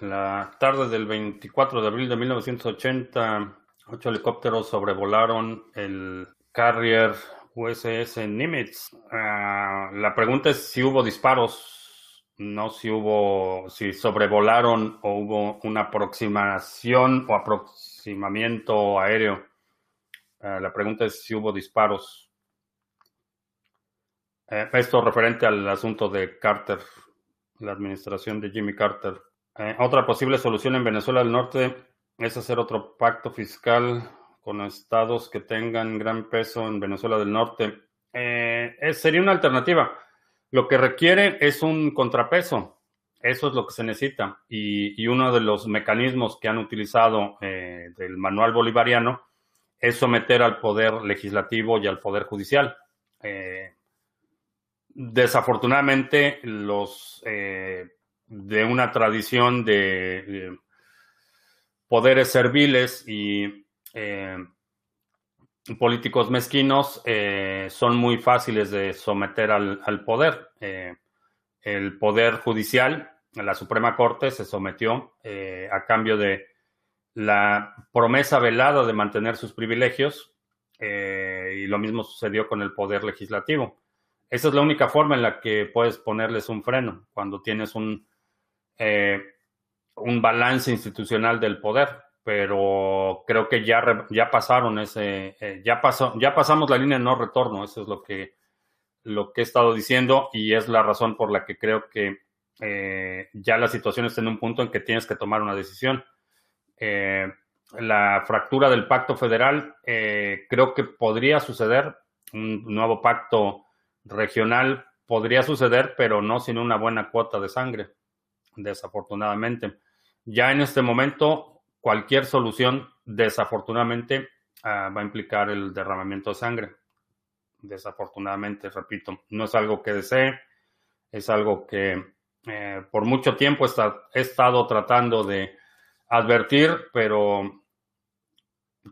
la tarde del 24 de abril de 1980, ocho helicópteros sobrevolaron el Carrier USS Nimitz. Ah, la pregunta es si hubo disparos, no si hubo, si sobrevolaron o hubo una aproximación o aproximamiento aéreo. Ah, la pregunta es si hubo disparos. Eh, esto referente al asunto de Carter, la administración de Jimmy Carter. Eh, otra posible solución en Venezuela del Norte es hacer otro pacto fiscal con estados que tengan gran peso en Venezuela del Norte. Eh, sería una alternativa. Lo que requiere es un contrapeso. Eso es lo que se necesita. Y, uno de los mecanismos que han utilizado del manual bolivariano es someter al poder legislativo y al poder judicial. Desafortunadamente, los eh, de una tradición de, poderes serviles y eh, políticos mezquinos eh, son muy fáciles de someter al, poder. el poder judicial, la Suprema Corte, se sometió a cambio de la promesa velada de mantener sus privilegios y lo mismo sucedió con el poder legislativo. Esa es la única forma en la que puedes ponerles un freno cuando tienes un, eh, un balance institucional del poder. Pero creo que ya, ya pasaron ese, eh, ya pasó, ya pasamos la línea de no retorno. Eso es lo que, lo que he estado diciendo y es la razón por la que creo que eh, ya la situación está en un punto en que tienes que tomar una decisión. la fractura del pacto federal, creo que podría suceder un nuevo pacto regional podría suceder, pero no sin una buena cuota de sangre, desafortunadamente. Ya en este momento, cualquier solución, desafortunadamente, ah, va a implicar el derramamiento de sangre. Desafortunadamente, repito, no es algo que desee, es algo que eh, por mucho tiempo he estado tratando de advertir, pero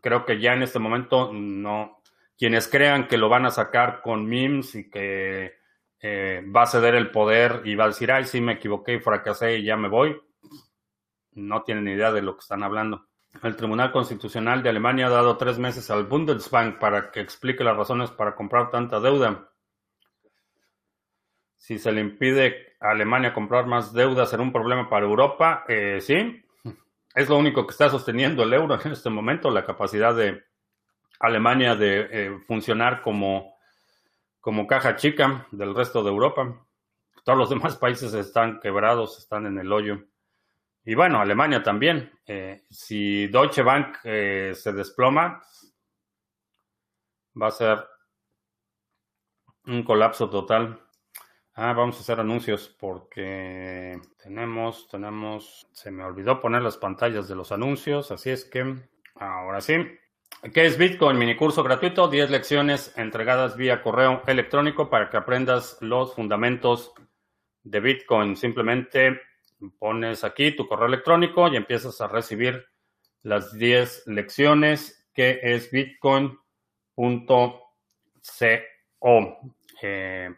creo que ya en este momento no. Quienes crean que lo van a sacar con memes y que eh, va a ceder el poder y va a decir, ay, sí, me equivoqué y fracasé y ya me voy, no tienen idea de lo que están hablando. El Tribunal Constitucional de Alemania ha dado tres meses al Bundesbank para que explique las razones para comprar tanta deuda. Si se le impide a Alemania comprar más deuda, ¿será un problema para Europa? Eh, sí, es lo único que está sosteniendo el euro en este momento, la capacidad de Alemania de eh, funcionar como, como caja chica del resto de Europa. Todos los demás países están quebrados, están en el hoyo. Y bueno, Alemania también. Eh, si Deutsche Bank eh, se desploma, va a ser un colapso total. Ah, vamos a hacer anuncios porque tenemos, tenemos, se me olvidó poner las pantallas de los anuncios, así es que ahora sí. ¿Qué es Bitcoin? Mini curso gratuito, 10 lecciones entregadas vía correo electrónico para que aprendas los fundamentos de Bitcoin. Simplemente pones aquí tu correo electrónico y empiezas a recibir las 10 lecciones que es bitcoin.co. Eh,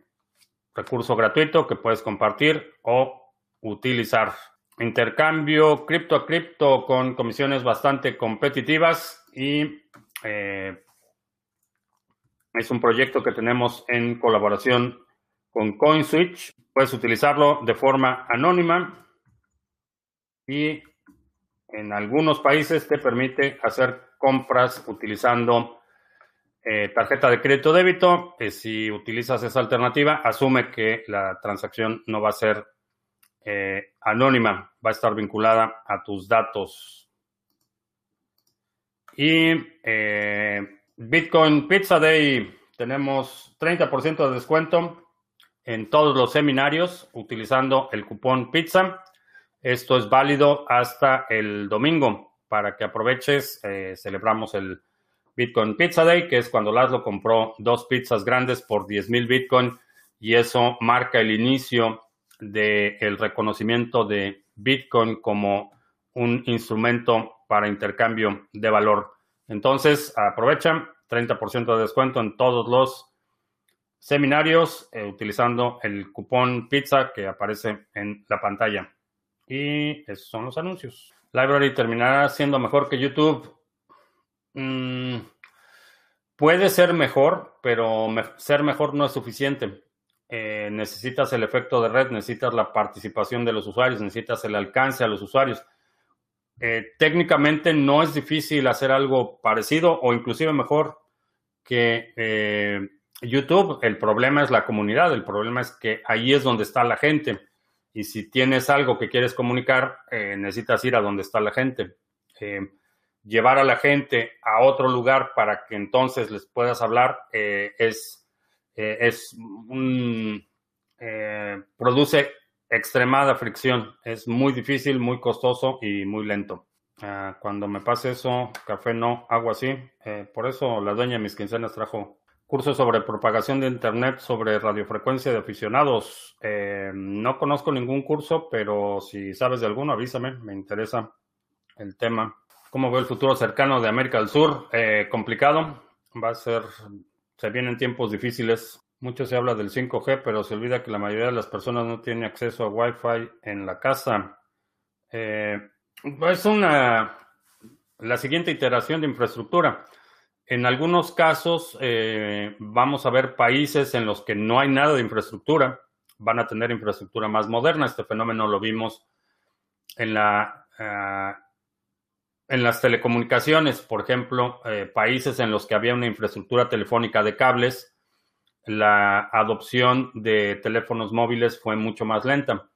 recurso gratuito que puedes compartir o utilizar. Intercambio cripto a cripto con comisiones bastante competitivas y eh, es un proyecto que tenemos en colaboración con CoinSwitch. Puedes utilizarlo de forma anónima y en algunos países te permite hacer compras utilizando eh, tarjeta de crédito débito, eh, si utilizas esa alternativa, asume que la transacción no va a ser eh, anónima, va a estar vinculada a tus datos. Y Bitcoin Pizza Day, tenemos 30% de descuento en todos los seminarios utilizando el cupón pizza. Esto es válido hasta el domingo para que aproveches. celebramos el Bitcoin Pizza Day, que es cuando Laszlo compró dos pizzas grandes por 10 mil Bitcoin y eso marca el inicio del reconocimiento de Bitcoin como un instrumento para intercambio de valor. Entonces, aprovecha 30% de descuento en todos los seminarios eh, utilizando el cupón pizza que aparece en la pantalla. Y esos son los anuncios. Library terminará siendo mejor que YouTube. Mm, puede ser mejor, pero ser mejor no es suficiente. Eh, necesitas el efecto de red, necesitas la participación de los usuarios, necesitas el alcance a los usuarios. Eh, técnicamente no es difícil hacer algo parecido o inclusive mejor que eh, YouTube. El problema es la comunidad, el problema es que ahí es donde está la gente. Y si tienes algo que quieres comunicar, necesitas ir a donde está la gente llevar a la gente a otro lugar para que entonces les puedas hablar eh, es, eh, es un, eh, produce extremada fricción. Es muy difícil, muy costoso y muy lento. Ah, cuando me pase eso, café no, agua sí. por eso la dueña de mis quincenas trajo cursos sobre propagación de Internet, sobre radiofrecuencia de aficionados. no conozco ningún curso, pero si sabes de alguno, avísame, me interesa el tema. ¿Cómo veo el futuro cercano de América del Sur? Eh, complicado. Va a ser, se vienen tiempos difíciles. Mucho se habla del 5G, pero se olvida que la mayoría de las personas no tienen acceso a Wi-Fi en la casa. Eh, es una, la siguiente iteración de infraestructura. En algunos casos eh, vamos a ver países en los que no hay nada de infraestructura, van a tener infraestructura más moderna. Este fenómeno lo vimos en la ah, en las telecomunicaciones, por ejemplo, eh, países en los que había una infraestructura telefónica de cables, la adopción de teléfonos móviles fue mucho más lenta.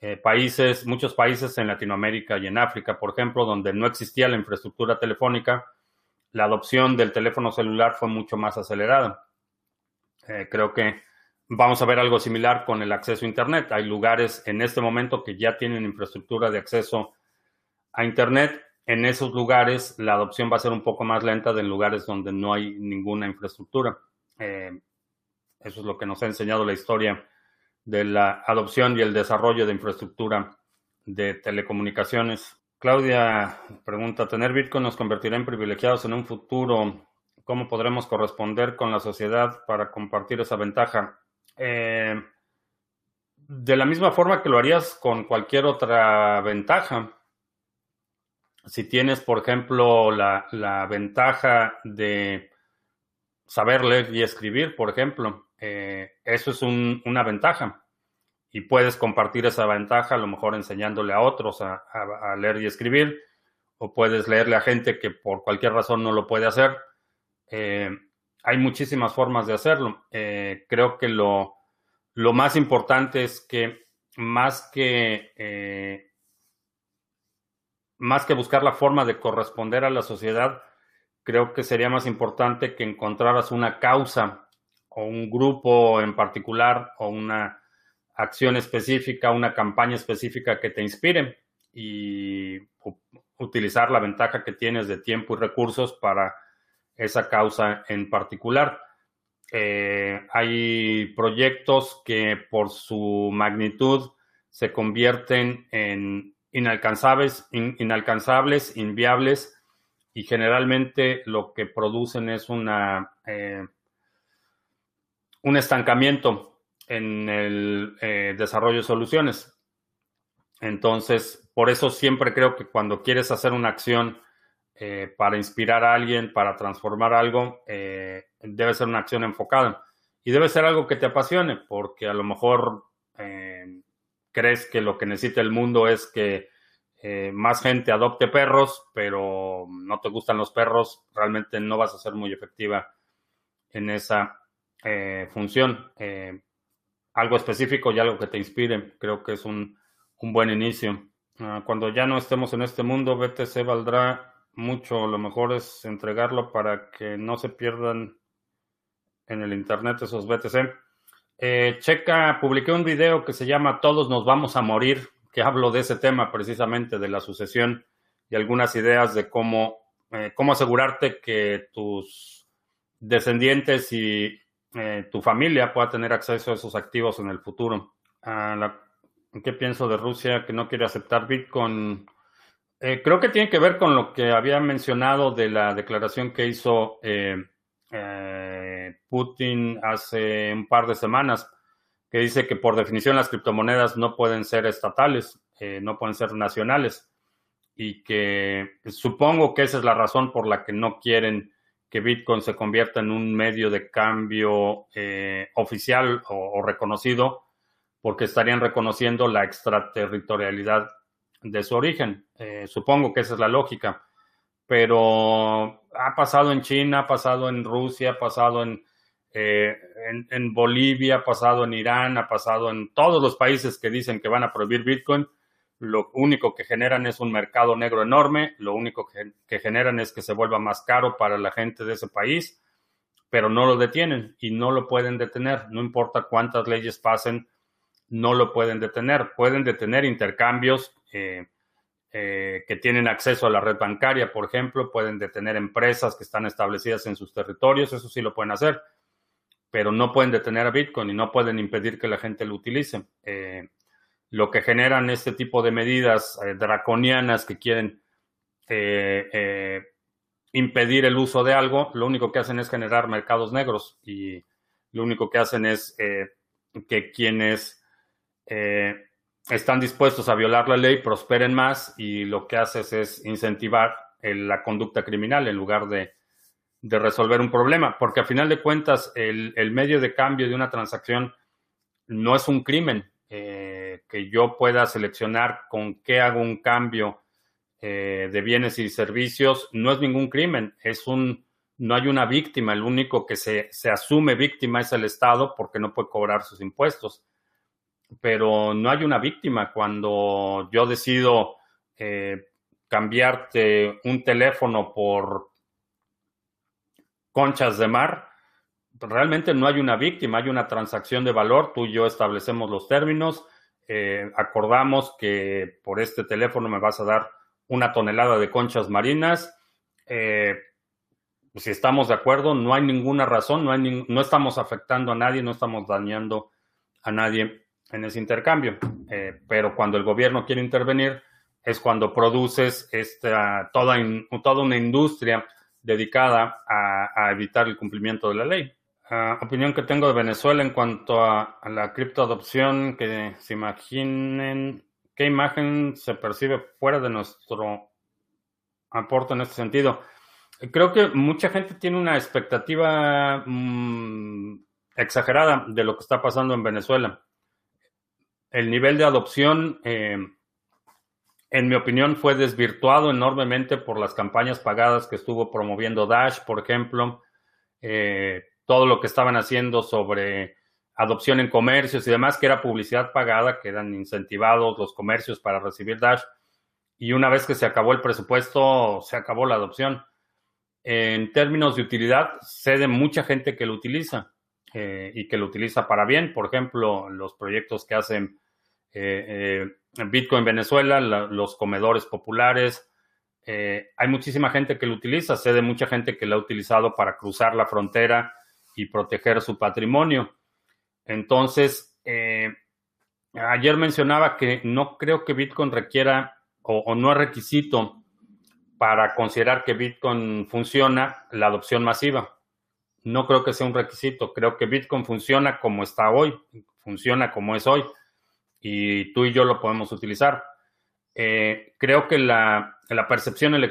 Eh, países, muchos países en Latinoamérica y en África, por ejemplo, donde no existía la infraestructura telefónica, la adopción del teléfono celular fue mucho más acelerada. Eh, creo que vamos a ver algo similar con el acceso a Internet. Hay lugares en este momento que ya tienen infraestructura de acceso a Internet en esos lugares la adopción va a ser un poco más lenta de en lugares donde no hay ninguna infraestructura. Eh, eso es lo que nos ha enseñado la historia de la adopción y el desarrollo de infraestructura de telecomunicaciones. Claudia pregunta, ¿tener Bitcoin nos convertirá en privilegiados en un futuro? ¿Cómo podremos corresponder con la sociedad para compartir esa ventaja? Eh, de la misma forma que lo harías con cualquier otra ventaja. Si tienes, por ejemplo, la, ventaja de saber leer y escribir, por ejemplo, eh, eso es una ventaja. Y puedes compartir esa ventaja, a lo mejor enseñándole a otros a, leer y escribir, o puedes leerle a gente que por cualquier razón no lo puede hacer. Eh, hay muchísimas formas de hacerlo. Eh, creo que lo, lo más importante es que más que, eh, más que buscar la forma de corresponder a la sociedad, creo que sería más importante que encontraras una causa o un grupo en particular o una acción específica, una campaña específica que te inspire y utilizar la ventaja que tienes de tiempo y recursos para esa causa en particular. Eh, hay proyectos que por su magnitud se convierten en inalcanzables, inalcanzables, inviables y generalmente lo que producen es una, eh, un estancamiento en el eh, desarrollo de soluciones. Entonces, por eso siempre creo que cuando quieres hacer una acción eh, para inspirar a alguien, para transformar algo, eh, debe ser una acción enfocada. Y debe ser algo que te apasione, porque a lo mejor crees que lo que necesita el mundo es que más gente adopte perros, pero no te gustan los perros, realmente no vas a ser muy efectiva en esa función. Algo específico y algo que te inspire, creo que es un, un buen inicio. Ah, cuando ya no estemos en este mundo, BTC valdrá mucho, lo mejor es entregarlo para que no se pierdan en el internet esos BTC. Eh, checa, publiqué un video que se llama Todos nos vamos a morir, que hablo de ese tema precisamente, de la sucesión y algunas ideas de cómo, eh, cómo asegurarte que tus descendientes y eh, tu familia pueda tener acceso a esos activos en el futuro. ¿Qué pienso de Rusia que no quiere aceptar Bitcoin? Eh, creo que tiene que ver con lo que había mencionado de la declaración que hizo eh, Putin hace un par de semanas, que dice que por definición las criptomonedas no pueden ser estatales, no pueden ser nacionales, y que supongo que esa es la razón por la que no quieren que Bitcoin se convierta en un medio de cambio oficial o, reconocido, porque estarían reconociendo la extraterritorialidad de su origen. Eh, supongo que esa es la lógica. Pero ha pasado en China, ha pasado en Rusia, ha pasado en, eh, en, Bolivia, ha pasado en Irán, ha pasado en todos los países que dicen que van a prohibir Bitcoin. Lo único que generan es un mercado negro enorme, lo único que, generan es que se vuelva más caro para la gente de ese país, pero no lo detienen y no lo pueden detener. No importa cuántas leyes pasen, no lo pueden detener. Pueden detener intercambios eh, que tienen acceso a la red bancaria, por ejemplo, pueden detener empresas que están establecidas en sus territorios, eso sí lo pueden hacer, pero no pueden detener a Bitcoin y no pueden impedir que la gente lo utilice. Eh, lo que generan este tipo de medidas eh, draconianas que quieren impedir el uso de algo, lo único que hacen es generar mercados negros y lo único que hacen es que quienes están dispuestos a violar la ley, prosperen más y lo que haces es incentivar la conducta criminal en lugar de, resolver un problema, porque a final de cuentas el, medio de cambio de una transacción no es un crimen. Eh, que yo pueda seleccionar con qué hago un cambio eh, de bienes y servicios no es ningún crimen, es un, no hay una víctima, el único que se, se asume víctima es el Estado porque no puede cobrar sus impuestos pero no hay una víctima. Cuando yo decido eh, cambiarte un teléfono por conchas de mar, realmente no hay una víctima, hay una transacción de valor. Tú y yo establecemos los términos, eh, acordamos que por este teléfono me vas a dar una tonelada de conchas marinas. Eh, si estamos de acuerdo, no hay ninguna razón, no, estamos afectando a nadie, no estamos dañando a nadie en ese intercambio. Eh, pero cuando el gobierno quiere intervenir, es cuando produces esta, toda una industria dedicada a, evitar el cumplimiento de la ley. Opinión que tengo de Venezuela en cuanto a, la criptoadopción, que se imaginen qué imagen se percibe fuera de nuestro aporte en este sentido. Creo que mucha gente tiene una expectativa mm, exagerada de lo que está pasando en Venezuela. El nivel de adopción, eh, en mi opinión, fue desvirtuado enormemente por las campañas pagadas que estuvo promoviendo Dash, por ejemplo. Eh, todo lo que estaban haciendo sobre adopción en comercios y demás, que era publicidad pagada, que eran incentivados los comercios para recibir Dash. Y una vez que se acabó el presupuesto, se acabó la adopción. En términos de utilidad, sé de mucha gente que lo utiliza eh, y que lo utiliza para bien. Por ejemplo, los proyectos que hacen eh, eh, Bitcoin Venezuela, los comedores populares. hay muchísima gente que lo utiliza. Sé de mucha gente que lo ha utilizado para cruzar la frontera y proteger su patrimonio. Entonces, eh, ayer mencionaba que no creo que Bitcoin requiera o, no es requisito para considerar que Bitcoin funciona la adopción masiva. No creo que sea un requisito. Creo que Bitcoin funciona como está hoy, funciona como es hoy, y tú y yo lo podemos utilizar. Eh, creo que la, percepción en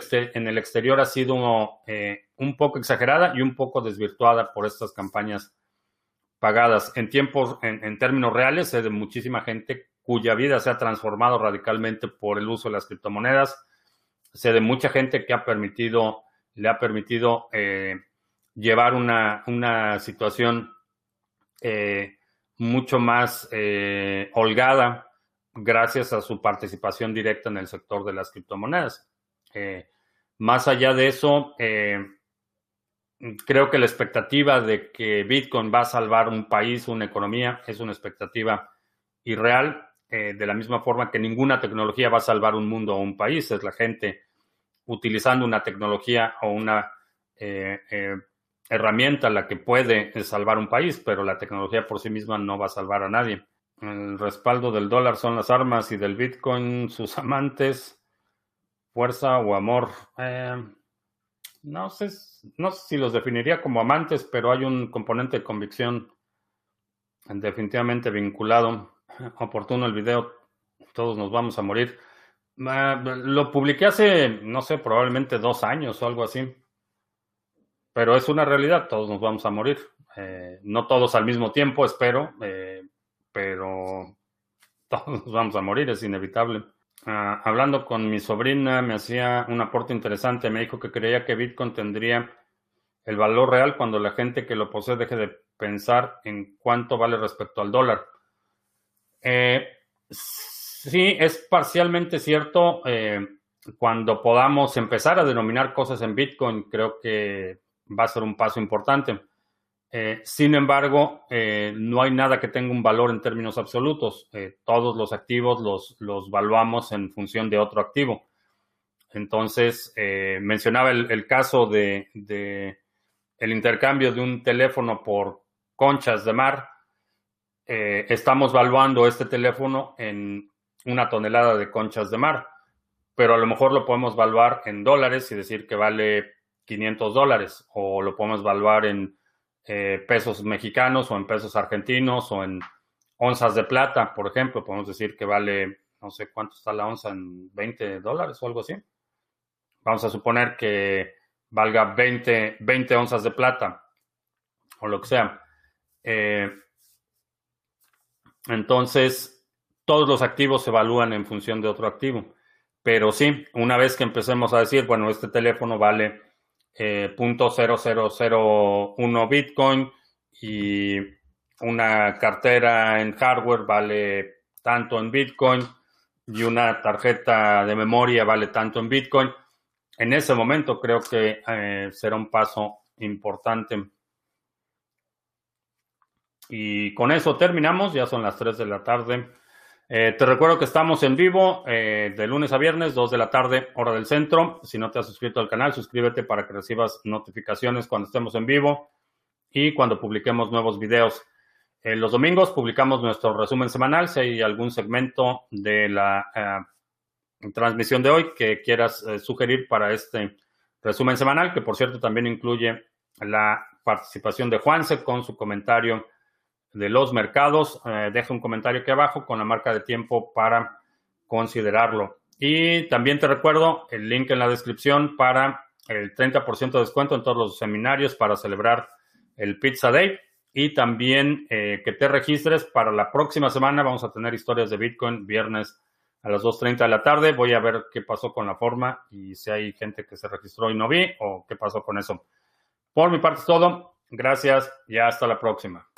el, exterior ha sido eh, un poco exagerada y un poco desvirtuada por estas campañas pagadas. En tiempos, en, términos reales, sé de muchísima gente cuya vida se ha transformado radicalmente por el uso de las criptomonedas. Sé de mucha gente que ha permitido, le ha permitido eh, llevar una, una situación eh, mucho más eh, holgada gracias a su participación directa en el sector de las criptomonedas. más allá de eso, creo que la expectativa de que Bitcoin va a salvar un país, una economía, es una expectativa irreal, eh, de la misma forma que ninguna tecnología va a salvar un mundo o un país, es la gente utilizando una tecnología o una eh, eh, herramienta la que puede salvar un país, pero la tecnología por sí misma no va a salvar a nadie. El respaldo del dólar son las armas y del Bitcoin sus *laughs* amantes, fuerza o amor no sé, no sé si los definiría como amantes, pero hay un componente de convicción definitivamente vinculado. *laughs* Oportuno el video, todos nos vamos a morir. Ah, lo publiqué hace, no sé, probablemente dos años o algo así. Pero es una realidad, todos nos vamos a morir. Eh, no todos al mismo tiempo, espero, eh, pero *laughs* todos vamos a morir, es inevitable. Ah, hablando con mi sobrina, me hacía un aporte interesante. Me dijo que creía que Bitcoin tendría el valor real cuando la gente que lo posee deje de pensar en cuánto vale respecto al dólar. Eh, sí, es parcialmente cierto. Eh, cuando podamos empezar a denominar cosas en Bitcoin, creo que va a ser un paso importante. Eh, sin embargo, eh, no hay nada que tenga un valor en términos absolutos. Eh, todos los activos los, los valuamos en función de otro activo. Entonces, mencionaba el, caso de, el intercambio de un teléfono por conchas de mar. estamos valuando este teléfono en una tonelada de conchas de mar, pero a lo mejor lo podemos valuar en dólares y decir que vale 500 dólares, o lo podemos valuar en eh, pesos mexicanos o en pesos argentinos o en onzas de plata, por ejemplo, podemos decir que vale, no sé cuánto está la onza en 20 dólares o algo así. Vamos a suponer que valga 20, 20 onzas de plata o lo que sea. Eh, entonces, todos los activos se evalúan en función de otro activo. Pero sí, una vez que empecemos a decir, bueno, este teléfono vale eh, .0001 Bitcoin y una cartera en hardware vale tanto en Bitcoin y una tarjeta de memoria vale tanto en Bitcoin. En ese momento creo que eh, será un paso importante. Y con eso terminamos, ya son las 3 de la tarde. Eh, te recuerdo que estamos en vivo eh, de lunes a viernes, 2 de la tarde, hora del centro. Si no te has suscrito al canal, suscríbete para que recibas notificaciones cuando estemos en vivo y cuando publiquemos nuevos videos. Eh, los domingos publicamos nuestro resumen semanal. Si hay algún segmento de la transmisión de hoy que quieras sugerir para este resumen semanal, que por cierto también incluye la participación de Juanse con su comentario de los mercados. Eh, deja un comentario aquí abajo con la marca de tiempo para considerarlo. Y también te recuerdo el link en la descripción para el 30% de descuento en todos los seminarios para celebrar el Pizza Day. Y también eh, que te registres para la próxima semana. Vamos a tener historias de Bitcoin viernes a las 2.30 de la tarde. Voy a ver qué pasó con la forma y si hay gente que se registró y no vi o qué pasó con eso. Por mi parte es todo. Gracias y hasta la próxima.